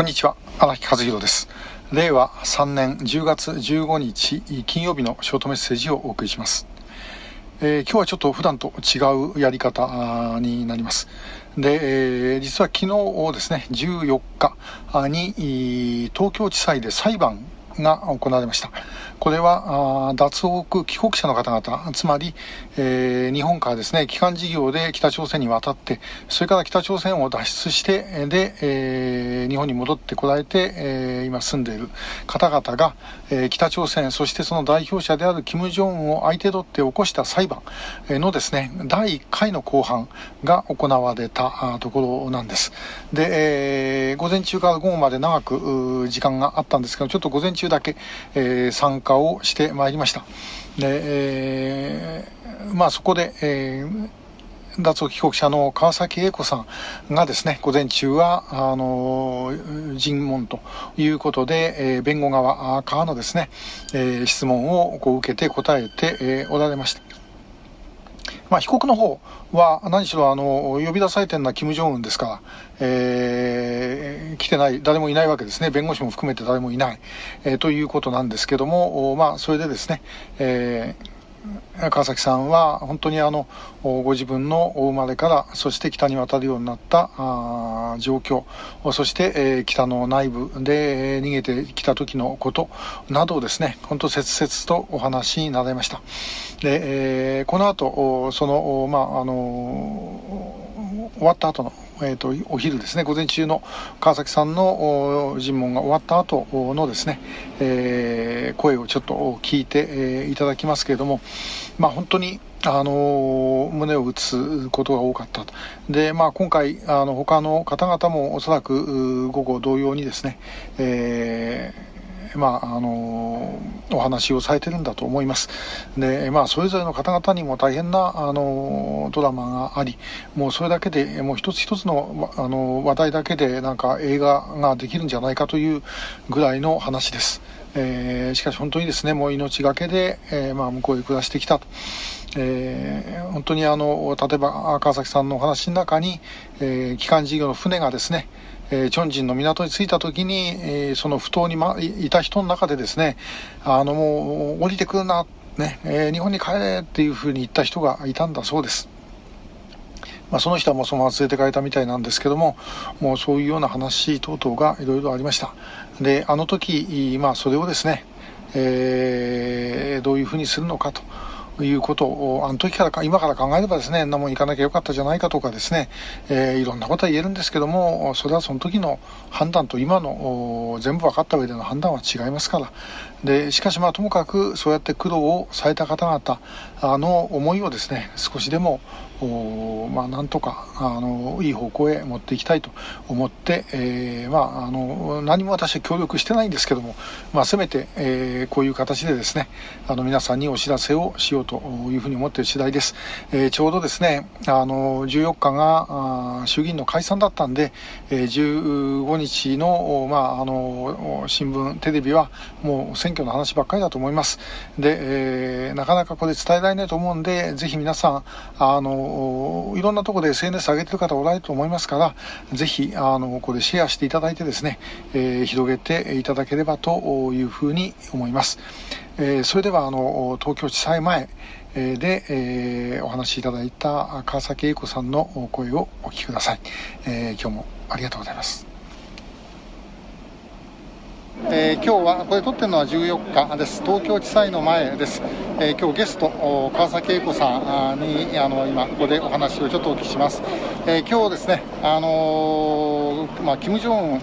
こんにちは荒木和弘です。令和3年10月15日金曜日のショートメッセージをお送りします、えー、今日はちょっと普段と違うやり方になります。で、えー、実は昨日ですね14日に東京地裁で裁判が行われました。これは脱北帰国者の方々、つまり、えー、日本からですね、帰還事業で北朝鮮に渡って、それから北朝鮮を脱出して、で、えー、日本に戻ってこられて、えー、今住んでいる方々が、えー、北朝鮮、そしてその代表者である金正恩を相手取って起こした裁判のですね、第1回の公判が行われたところなんです。で、えー、午前中から午後まで長く時間があったんですけど、ちょっと午前中だけ、えー、参加をしてまいりました。で、えー、まあそこで、えー脱北帰国者の川崎英子さんがですね、午前中は、あの、尋問ということで、えー、弁護側からのですね、えー、質問をこう受けて答えて、えー、おられました。まあ、被告の方は何しろあの呼び出されてるのは金正恩ですか。ら、えー、来てない、誰もいないわけですね、弁護士も含めて誰もいない、えー、ということなんですけども、まあ、それでですね、えー川崎さんは本当にあのご自分のお生まれからそして北に渡るようになった状況そして、えー、北の内部で、え、逃げてきた時のことなどをですね本当切々とお話になられました。で、えー、この後そのまああの終わった後のえーと、お昼ですね、午前中の川崎さんの尋問が終わった後のですね、えー、声をちょっと聞いて、えー、いただきますけれども、まあ、本当にあの胸を打つことが多かったと。で、まあ、今回、あの他の方々もおそらく午後同様にですね、えーまあ、あのお話をされてるんだと思います。で、まあ、それぞれの方々にも大変なあのドラマがあり、もうそれだけで、もう一つ一つのあの話題だけでなんか映画ができるんじゃないかというぐらいの話です。えー、しかし本当にですね、もう命がけで、えー、まあ、向こうへ暮らしてきたと。えー、本当にあの、例えば川崎さんのお話の中に、えー、機関事業の船がですね、え、チョンジンの港に着いた時に、えー、その埠頭に、ま、いた人の中でですね、あのもう降りてくるな、ね、えー、日本に帰れっていうふうに言った人がいたんだそうです。まあ、その人はもうそのまま連れて帰ったみたいなんですけども、もうそういうような話等々がいろいろありました。で、あの時、まあ、それをですね、えー、どういうふうにするのかと。いうことを、あの時からか、今から考えればですね、なも行かなきゃよかったじゃないかとかですね、えー、いろんなことは言えるんですけども、それはその時の判断と今の全部分かった上での判断は違いますから。で、しかしまあともかくそうやって苦労をされた方々、あの思いをですね、少しでもまあ、なんとかあのいい方向へ持っていきたいと思って、えー、まあ、あの何も私は協力してないんですけども、まあ、せめて、えー、こういう形でですねあの皆さんにお知らせをしようとというふうに思っている次第です、えー、ちょうどですねあの14日が衆議院の解散だったんで、え15日の,、まあ、あの新聞テレビはもう選挙の話ばっかりだと思いますで、えなかなかこれ伝えられないと思うんでぜひ皆さんあのいろんなところで SNS 上げてる方おられると思いますから、ぜひ、あの、これシェアしていただいてですね、え、広げていただければというふうに思います。えー、それでは、あの、東京地裁前、で、えー、お話しいただいた川崎英子さんの声をお聞きください、えー、今日もありがとうございます。えー、今日はこれ撮ってるのは14日です。東京地裁の前です、えー、今日ゲスト川崎英子さんにあの今ここでお話をちょっとお聞きします、えー、今日ですねあのまあ金正恩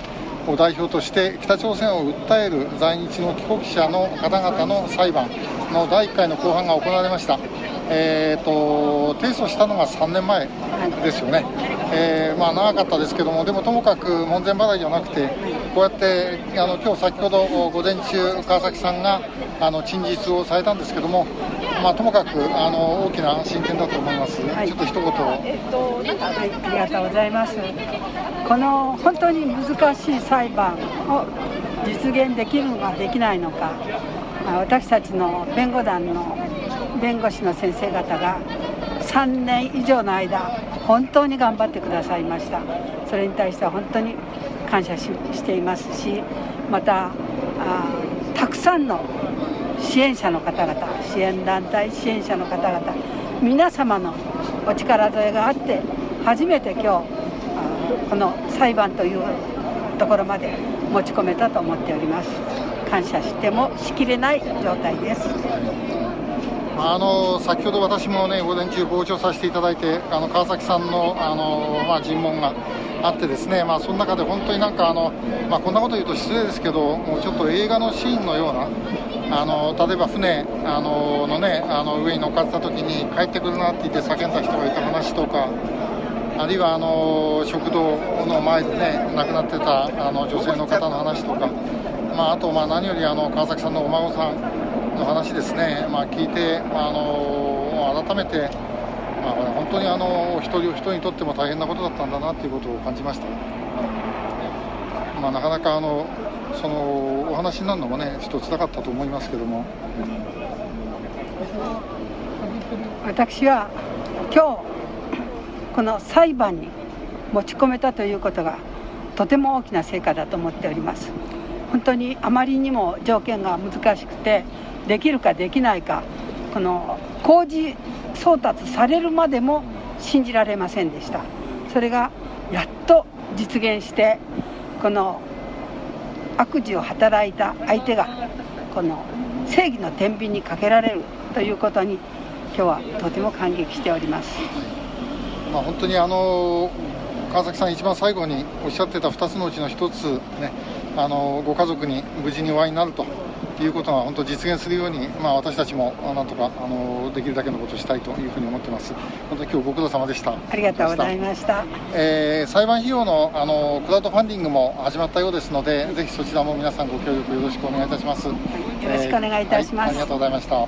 を代表として北朝鮮を訴える在日の帰国者の方々の裁判の第1回の公判が行われました、えーと、提訴したのが3年前ですよね、えー、まあ、長かったですけども、でもともかく門前払いじゃなくて、こうやってあの今日先ほど午前中、川崎さんがあの陳述をされたんですけども、まあ、ともかくあの大きな進展だと思います、はい、ちょっと一言、えっとはい、ありがとうございます。この本当に難しい裁判を実現できるのかできないのか、私たちの弁護団の弁護士の先生方が3年以上の間本当に頑張ってくださいました。それに対しては本当に感謝ししていますしまたあたくさんの支援者の方々支援団体支援者の方々皆様のお力添えがあって初めて今日この裁判というところまで持ち込めたと思っております。感謝してもしきれない状態です。あの先ほど私もね午前中傍聴させていただいてあの川崎さんのあの、まあ、尋問があってですね、まあ、その中で本当になんかあの、まあ、こんなこと言うと失礼ですけどもうちょっと映画のシーンのようなあの例えば船あのの、ね、あの上に乗っかった時に帰ってくるなって言って叫んだ人がいた話とかあるいはあの食堂の前でね亡くなってたあの女性の方の話とか、まあ、あとまあ何よりあの川崎さんのお孫さんの話ですね、まあ、聞いて、まあ、あの改めて、まあ、本当にあの一人お一人にとっても大変なことだったんだなということを感じました。まあ、なかなかあのそのお話になるのもねちょっと辛かったと思いますけども。私は今日この裁判に持ち込めたということがとても大きな成果だと思っております。本当にあまりにも条件が難しくてできるかできないかこの工事送達されるまでも信じられませんでした。それがやっと実現してこの悪事を働いた相手がこの正義の天秤にかけられるということに今日はとても感激しております。まあ、本当にあの川崎さん、一番最後におっしゃってた2つのうちの1つ、ね、あのご家族に無事にお会いになるということが本当実現するように、まあ、私たちもなんとかあのできるだけのことをしたいというふうに思ってます。本当に今日ご苦労様でした。ありがとうございました。えー、裁判費用のあのクラウドファンディングも始まったようですので、ぜひそちらも皆さんご協力よろしくお願いいたします。よろしくお願いいたします、えーはい、ありがとうございました。